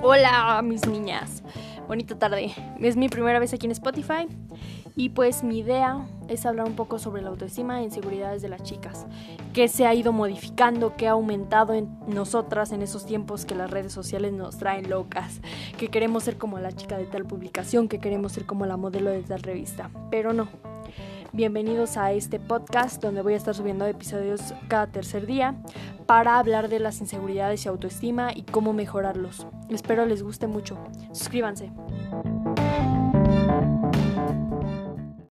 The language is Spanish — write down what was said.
Hola mis niñas, bonita tarde. Es mi primera vez aquí en Spotify y pues mi idea es hablar un poco sobre la autoestima e inseguridades de las chicas, que se ha ido modificando, que ha aumentado en nosotras en esos tiempos que las redes sociales nos traen locas, que queremos ser como la chica de tal publicación, que queremos ser como la modelo de tal revista, pero no. Bienvenidos a este podcast donde voy a estar subiendo episodios cada tercer día para hablar de las inseguridades y autoestima y cómo mejorarlos. Espero les guste mucho. Suscríbanse.